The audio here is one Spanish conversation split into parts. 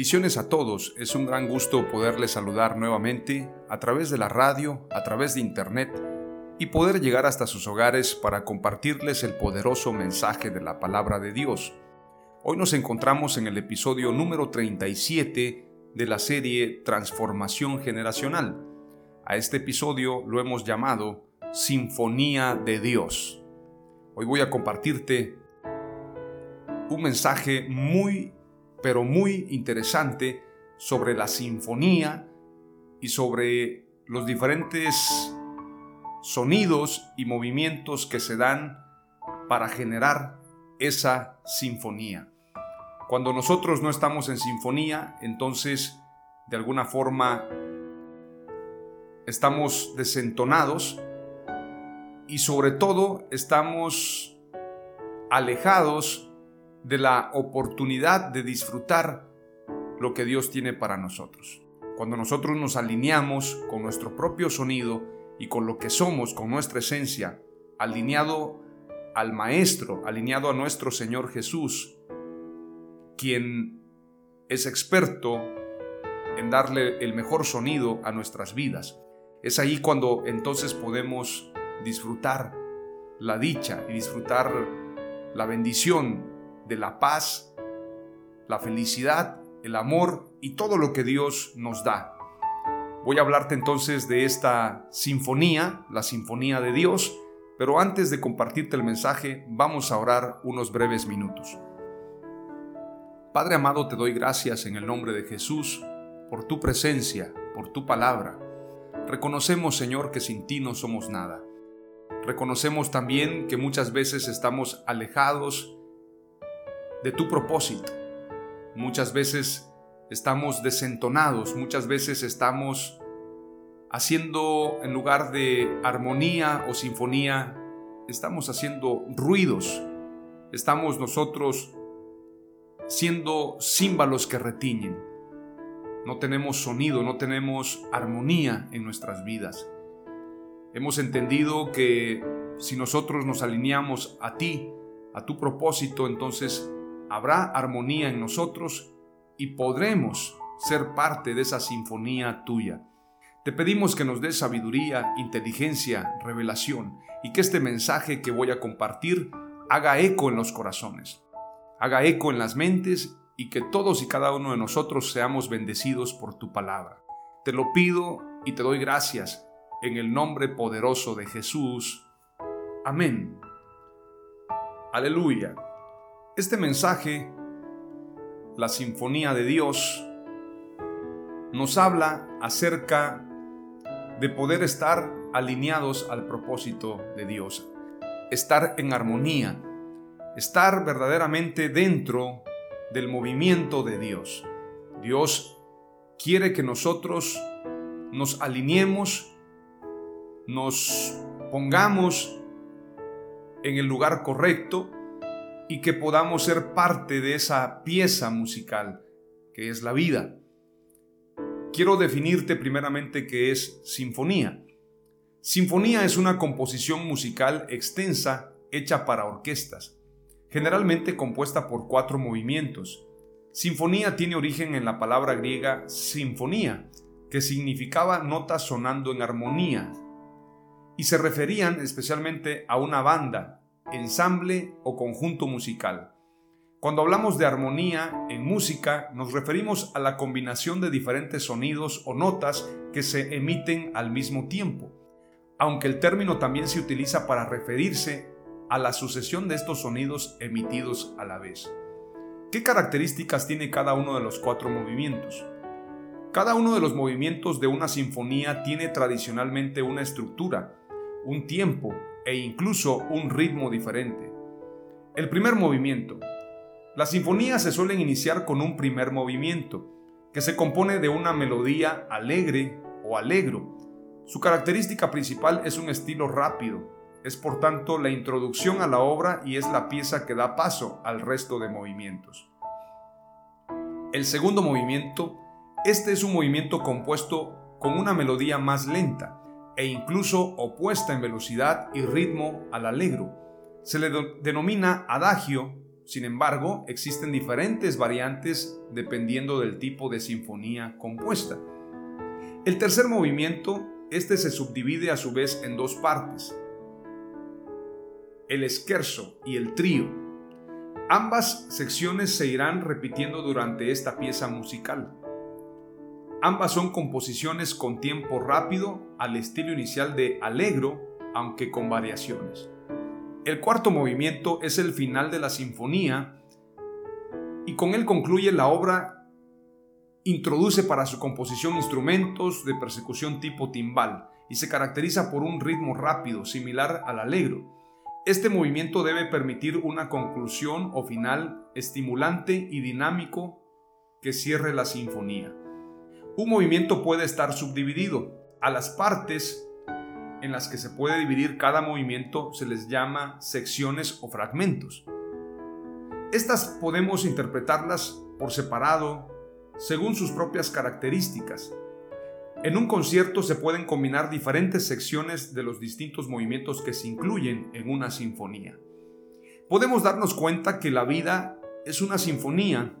Bendiciones a todos, es un gran gusto poderles saludar nuevamente a través de la radio, a través de internet y poder llegar hasta sus hogares para compartirles el poderoso mensaje de la palabra de Dios. Hoy nos encontramos en el episodio número 37 de la serie Transformación Generacional. A este episodio lo hemos llamado Sinfonía de Dios. Hoy voy a compartirte un mensaje muy pero muy interesante sobre la sinfonía y sobre los diferentes sonidos y movimientos que se dan para generar esa sinfonía. Cuando nosotros no estamos en sinfonía, entonces de alguna forma estamos desentonados y sobre todo estamos alejados de la oportunidad de disfrutar lo que Dios tiene para nosotros. Cuando nosotros nos alineamos con nuestro propio sonido y con lo que somos, con nuestra esencia, alineado al Maestro, alineado a nuestro Señor Jesús, quien es experto en darle el mejor sonido a nuestras vidas. Es ahí cuando entonces podemos disfrutar la dicha y disfrutar la bendición de la paz, la felicidad, el amor y todo lo que Dios nos da. Voy a hablarte entonces de esta sinfonía, la sinfonía de Dios, pero antes de compartirte el mensaje, vamos a orar unos breves minutos. Padre amado, te doy gracias en el nombre de Jesús por tu presencia, por tu palabra. Reconocemos, Señor, que sin ti no somos nada. Reconocemos también que muchas veces estamos alejados de tu propósito. Muchas veces estamos desentonados, muchas veces estamos haciendo, en lugar de armonía o sinfonía, estamos haciendo ruidos. Estamos nosotros siendo címbalos que retiñen. No tenemos sonido, no tenemos armonía en nuestras vidas. Hemos entendido que si nosotros nos alineamos a ti, a tu propósito, entonces habrá armonía en nosotros y podremos ser parte de esa sinfonía tuya. Te pedimos que nos des sabiduría, inteligencia, revelación y que este mensaje que voy a compartir haga eco en los corazones, haga eco en las mentes y que todos y cada uno de nosotros seamos bendecidos por tu palabra. Te lo pido y te doy gracias en el nombre poderoso de Jesús. Amén. Aleluya. Este mensaje, la Sinfonía de Dios, nos habla acerca de poder estar alineados al propósito de Dios, estar en armonía, estar verdaderamente dentro del movimiento de Dios. Dios quiere que nosotros nos alineemos, nos pongamos en el lugar correcto y que podamos ser parte de esa pieza musical que es la vida. Quiero definirte primeramente qué es sinfonía. Sinfonía es una composición musical extensa hecha para orquestas, generalmente compuesta por cuatro movimientos. Sinfonía tiene origen en la palabra griega sinfonía, que significaba notas sonando en armonía, y se referían especialmente a una banda, ensamble o conjunto musical. Cuando hablamos de armonía en música, nos referimos a la combinación de diferentes sonidos o notas que se emiten al mismo tiempo, aunque el término también se utiliza para referirse a la sucesión de estos sonidos emitidos a la vez. ¿Qué características tiene cada uno de los cuatro movimientos? Cada uno de los movimientos de una sinfonía tiene tradicionalmente una estructura, un tiempo e incluso un ritmo diferente. El primer movimiento, las sinfonías se suelen iniciar con un primer movimiento, que se compone de una melodía alegre o alegro. Su característica principal es un estilo rápido, es por tanto la introducción a la obra y es la pieza que da paso al resto de movimientos. El segundo movimiento, este es un movimiento compuesto con una melodía más lenta e incluso opuesta en velocidad y ritmo al alegro. Se le denomina adagio sin embargo, existen diferentes variantes dependiendo del tipo de sinfonía compuesta. El tercer movimiento, este se subdivide a su vez en dos partes, el esquerzo y el trío. Ambas secciones se irán repitiendo durante esta pieza musical. Ambas son composiciones con tiempo rápido al estilo inicial de Allegro, aunque con variaciones. El cuarto movimiento es el final de la sinfonía y con él concluye la obra. Introduce para su composición instrumentos de persecución tipo timbal y se caracteriza por un ritmo rápido similar al alegro. Este movimiento debe permitir una conclusión o final estimulante y dinámico que cierre la sinfonía. Un movimiento puede estar subdividido. A las partes en las que se puede dividir cada movimiento se les llama secciones o fragmentos. Estas podemos interpretarlas por separado según sus propias características. En un concierto se pueden combinar diferentes secciones de los distintos movimientos que se incluyen en una sinfonía. Podemos darnos cuenta que la vida es una sinfonía.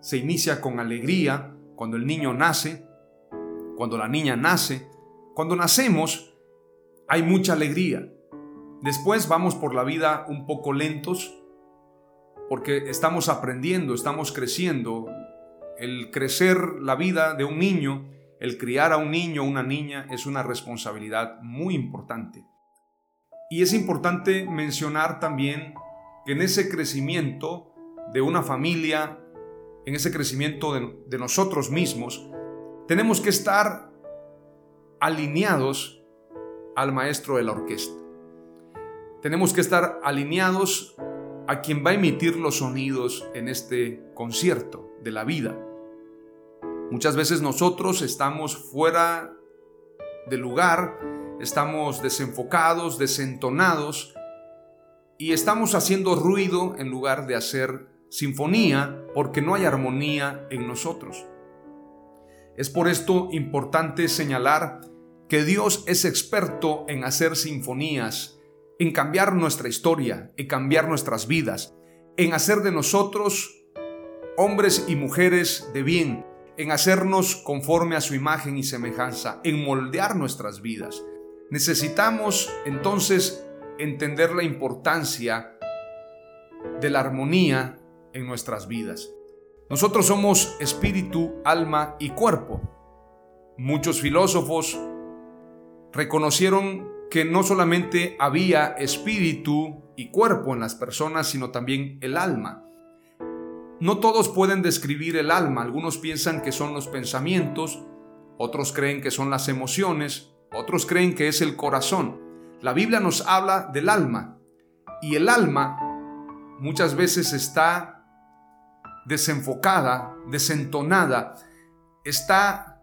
Se inicia con alegría cuando el niño nace, cuando la niña nace, cuando nacemos hay mucha alegría. Después vamos por la vida un poco lentos porque estamos aprendiendo, estamos creciendo. El crecer la vida de un niño, el criar a un niño o una niña es una responsabilidad muy importante. Y es importante mencionar también que en ese crecimiento de una familia, en ese crecimiento de, nosotros mismos, tenemos que estar alineados al maestro de la orquesta. Tenemos que estar alineados a quien va a emitir los sonidos en este concierto de la vida. Muchas veces nosotros estamos fuera de lugar, estamos desenfocados, desentonados y estamos haciendo ruido en lugar de hacer sinfonía porque no hay armonía en nosotros. Es por esto importante señalar que Dios es experto en hacer sinfonías, en cambiar nuestra historia, en cambiar nuestras vidas, en hacer de nosotros hombres y mujeres de bien, en hacernos conforme a su imagen y semejanza, en moldear nuestras vidas. Necesitamos entonces entender la importancia de la armonía en nuestras vidas. Nosotros somos espíritu, alma y cuerpo. Muchos filósofos reconocieron que no solamente había espíritu y cuerpo en las personas, sino también el alma. No todos pueden describir el alma, algunos piensan que son los pensamientos, otros creen que son las emociones, otros creen que es el corazón. La Biblia nos habla del alma y el alma muchas veces está desenfocada, desentonada, está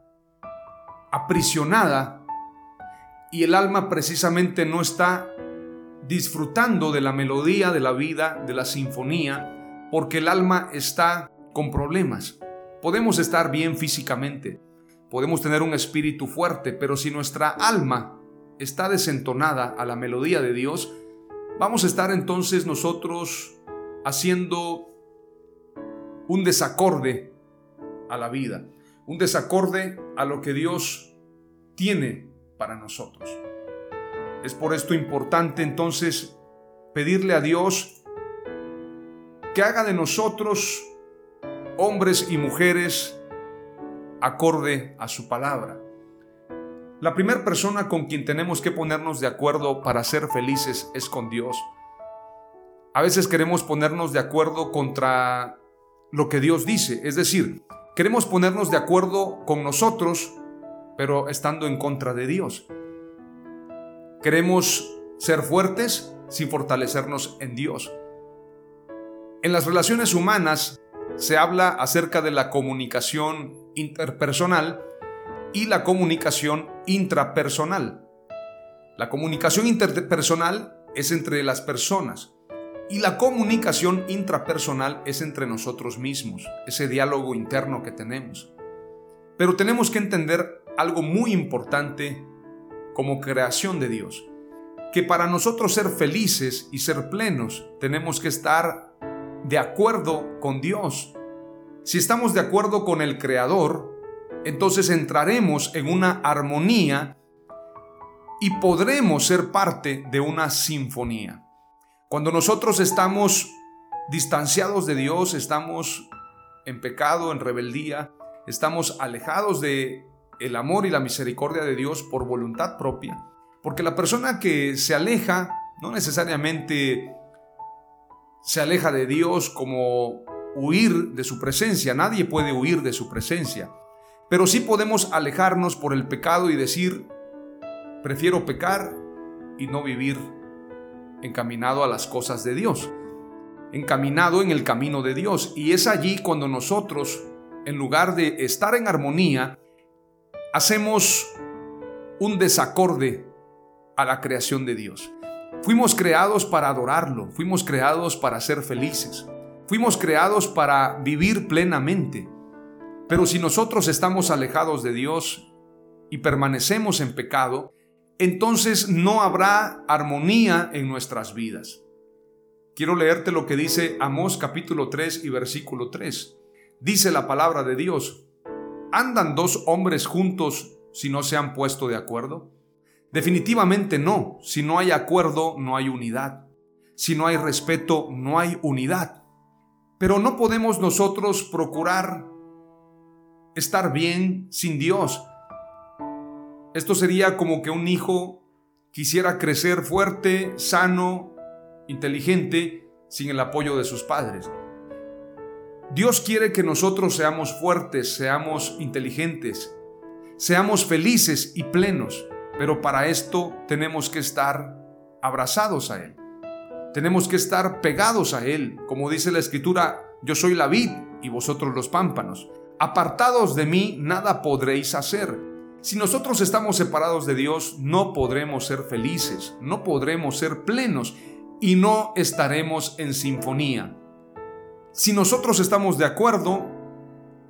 aprisionada y el alma precisamente no está disfrutando de la melodía de la vida, de la sinfonía, porque el alma está con problemas. Podemos estar bien físicamente, podemos tener un espíritu fuerte, pero si nuestra alma está desentonada a la melodía de Dios, vamos a estar entonces nosotros haciendo un desacorde a la vida, un desacorde a lo que Dios tiene para nosotros. Es por esto importante entonces pedirle a Dios que haga de nosotros hombres y mujeres acorde a su palabra. La primera persona con quien tenemos que ponernos de acuerdo para ser felices es con Dios. A veces queremos ponernos de acuerdo contra lo que Dios dice, es decir, queremos ponernos de acuerdo con nosotros, pero estando en contra de Dios. Queremos ser fuertes sin fortalecernos en Dios. En las relaciones humanas se habla acerca de la comunicación interpersonal y la comunicación intrapersonal. La comunicación interpersonal es entre las personas y la comunicación intrapersonal es entre nosotros mismos, ese diálogo interno que tenemos. Pero tenemos que entender algo muy importante como creación de Dios, que para nosotros ser felices y ser plenos tenemos que estar de acuerdo con Dios. Si estamos de acuerdo con el Creador, entonces entraremos en una armonía y podremos ser parte de una sinfonía. Cuando nosotros estamos distanciados de Dios, estamos en pecado, en rebeldía, estamos alejados de el amor y la misericordia de Dios por voluntad propia, porque la persona que se aleja no necesariamente se aleja de Dios como huir de su presencia, nadie puede huir de su presencia, pero sí podemos alejarnos por el pecado y decir, prefiero pecar y no vivir encaminado a las cosas de Dios, encaminado en el camino de Dios. Y es allí cuando nosotros, en lugar de estar en armonía, hacemos un desacorde a la creación de Dios. Fuimos creados para adorarlo, fuimos creados para ser felices, fuimos creados para vivir plenamente. Pero si nosotros estamos alejados de Dios y permanecemos en pecado, entonces no habrá armonía en nuestras vidas. Quiero leerte lo que dice Amós capítulo 3 y versículo 3. Dice la palabra de Dios, ¿andan dos hombres juntos si no se han puesto de acuerdo? Definitivamente no. Si no hay acuerdo, no hay unidad. Si no hay respeto, no hay unidad. Pero no podemos nosotros procurar estar bien sin Dios. Esto sería como que un hijo quisiera crecer fuerte, sano, inteligente, sin el apoyo de sus padres. Dios quiere que nosotros seamos fuertes, seamos inteligentes, seamos felices y plenos, pero para esto tenemos que estar abrazados a Él. Tenemos que estar pegados a Él, como dice la Escritura, yo soy la vid y vosotros los pámpanos. Apartados de mí, nada podréis hacer. Si nosotros estamos separados de Dios, no podremos ser felices, no podremos ser plenos y no estaremos en sinfonía. Si nosotros estamos de acuerdo,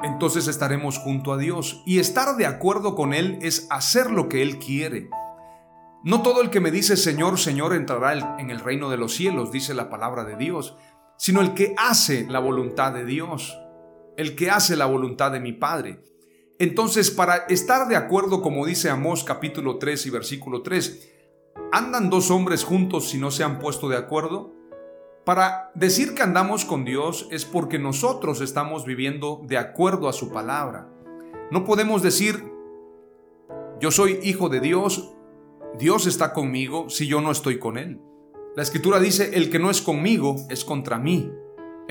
entonces estaremos junto a Dios. Y estar de acuerdo con Él es hacer lo que Él quiere. No todo el que me dice Señor, Señor entrará en el reino de los cielos, dice la palabra de Dios, sino el que hace la voluntad de Dios el que hace la voluntad de mi Padre. Entonces, para estar de acuerdo, como dice Amós capítulo 3 y versículo 3, ¿andan dos hombres juntos si no se han puesto de acuerdo? Para decir que andamos con Dios es porque nosotros estamos viviendo de acuerdo a su palabra. No podemos decir, yo soy hijo de Dios, Dios está conmigo si yo no estoy con Él. La escritura dice, el que no es conmigo es contra mí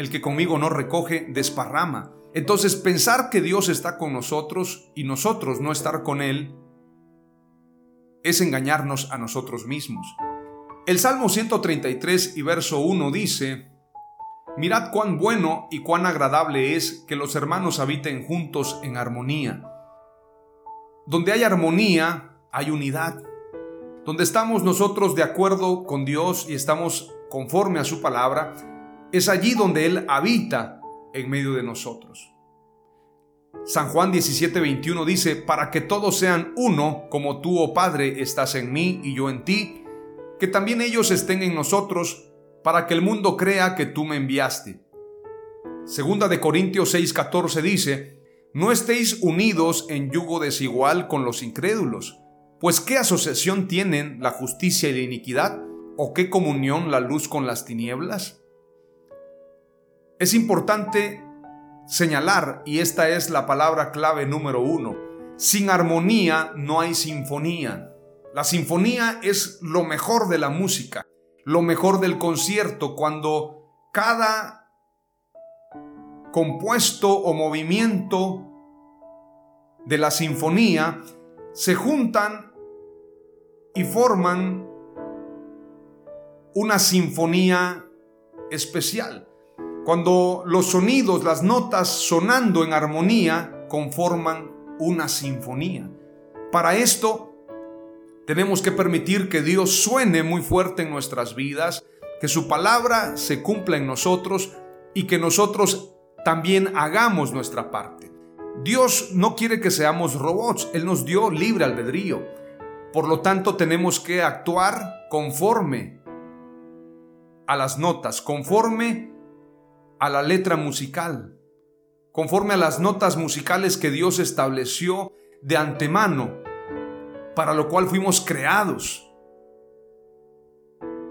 el que conmigo no recoge, desparrama. Entonces pensar que Dios está con nosotros y nosotros no estar con Él es engañarnos a nosotros mismos. El Salmo 133 y verso 1 dice, Mirad cuán bueno y cuán agradable es que los hermanos habiten juntos en armonía. Donde hay armonía, hay unidad. Donde estamos nosotros de acuerdo con Dios y estamos conforme a su palabra, es allí donde Él habita en medio de nosotros. San Juan 17:21 dice, para que todos sean uno, como tú, oh Padre, estás en mí y yo en ti, que también ellos estén en nosotros, para que el mundo crea que tú me enviaste. Segunda de Corintios 6:14 dice, no estéis unidos en yugo desigual con los incrédulos, pues ¿qué asociación tienen la justicia y la iniquidad? ¿O qué comunión la luz con las tinieblas? Es importante señalar, y esta es la palabra clave número uno, sin armonía no hay sinfonía. La sinfonía es lo mejor de la música, lo mejor del concierto, cuando cada compuesto o movimiento de la sinfonía se juntan y forman una sinfonía especial. Cuando los sonidos, las notas sonando en armonía conforman una sinfonía. Para esto tenemos que permitir que Dios suene muy fuerte en nuestras vidas, que su palabra se cumpla en nosotros y que nosotros también hagamos nuestra parte. Dios no quiere que seamos robots, Él nos dio libre albedrío. Por lo tanto, tenemos que actuar conforme a las notas, conforme a la letra musical, conforme a las notas musicales que Dios estableció de antemano para lo cual fuimos creados.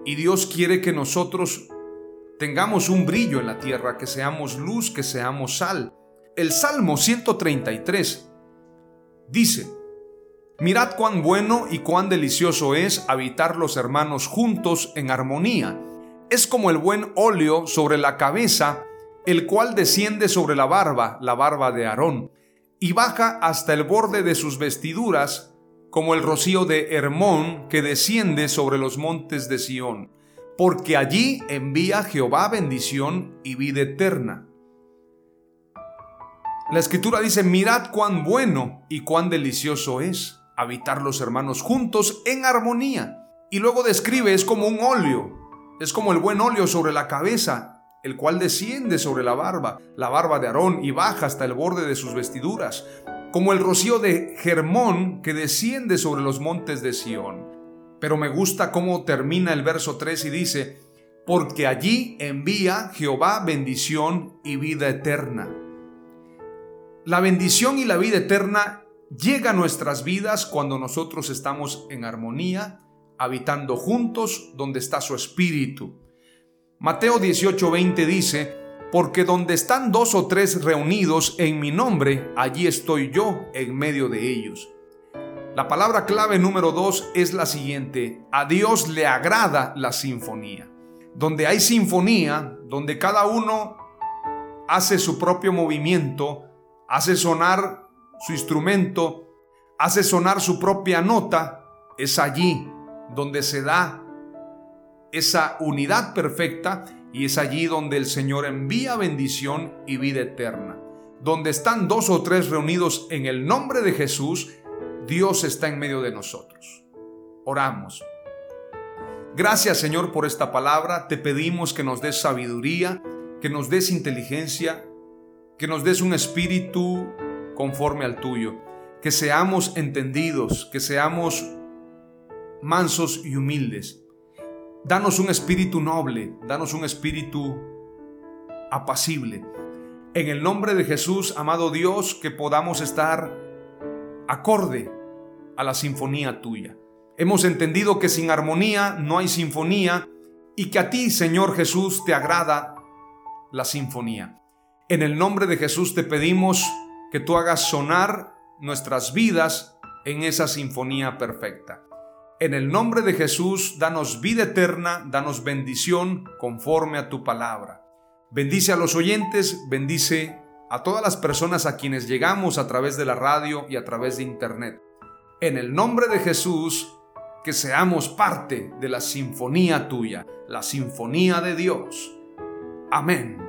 Y Dios quiere que nosotros tengamos un brillo en la tierra, que seamos luz, que seamos sal. El Salmo 133 dice, Mirad cuán bueno y cuán delicioso es habitar los hermanos juntos en armonía. Es como el buen óleo sobre la cabeza, el cual desciende sobre la barba, la barba de Aarón, y baja hasta el borde de sus vestiduras, como el rocío de Hermón que desciende sobre los montes de Sión, porque allí envía Jehová bendición y vida eterna. La escritura dice, mirad cuán bueno y cuán delicioso es habitar los hermanos juntos en armonía. Y luego describe, es como un óleo, es como el buen óleo sobre la cabeza, el cual desciende sobre la barba, la barba de Aarón, y baja hasta el borde de sus vestiduras, como el rocío de Germón que desciende sobre los montes de Sión. Pero me gusta cómo termina el verso 3 y dice, porque allí envía Jehová bendición y vida eterna. La bendición y la vida eterna llega a nuestras vidas cuando nosotros estamos en armonía, habitando juntos donde está su espíritu. Mateo 18:20 dice, porque donde están dos o tres reunidos en mi nombre, allí estoy yo en medio de ellos. La palabra clave número dos es la siguiente, a Dios le agrada la sinfonía. Donde hay sinfonía, donde cada uno hace su propio movimiento, hace sonar su instrumento, hace sonar su propia nota, es allí donde se da esa unidad perfecta y es allí donde el Señor envía bendición y vida eterna. Donde están dos o tres reunidos en el nombre de Jesús, Dios está en medio de nosotros. Oramos. Gracias Señor por esta palabra. Te pedimos que nos des sabiduría, que nos des inteligencia, que nos des un espíritu conforme al tuyo. Que seamos entendidos, que seamos mansos y humildes Danos un espíritu noble, danos un espíritu apacible. En el nombre de Jesús, amado Dios, que podamos estar acorde a la sinfonía tuya. Hemos entendido que sin armonía no hay sinfonía y que a ti, Señor Jesús, te agrada la sinfonía. En el nombre de Jesús te pedimos que tú hagas sonar nuestras vidas en esa sinfonía perfecta. En el nombre de Jesús, danos vida eterna, danos bendición conforme a tu palabra. Bendice a los oyentes, bendice a todas las personas a quienes llegamos a través de la radio y a través de internet. En el nombre de Jesús, que seamos parte de la sinfonía tuya, la sinfonía de Dios. Amén.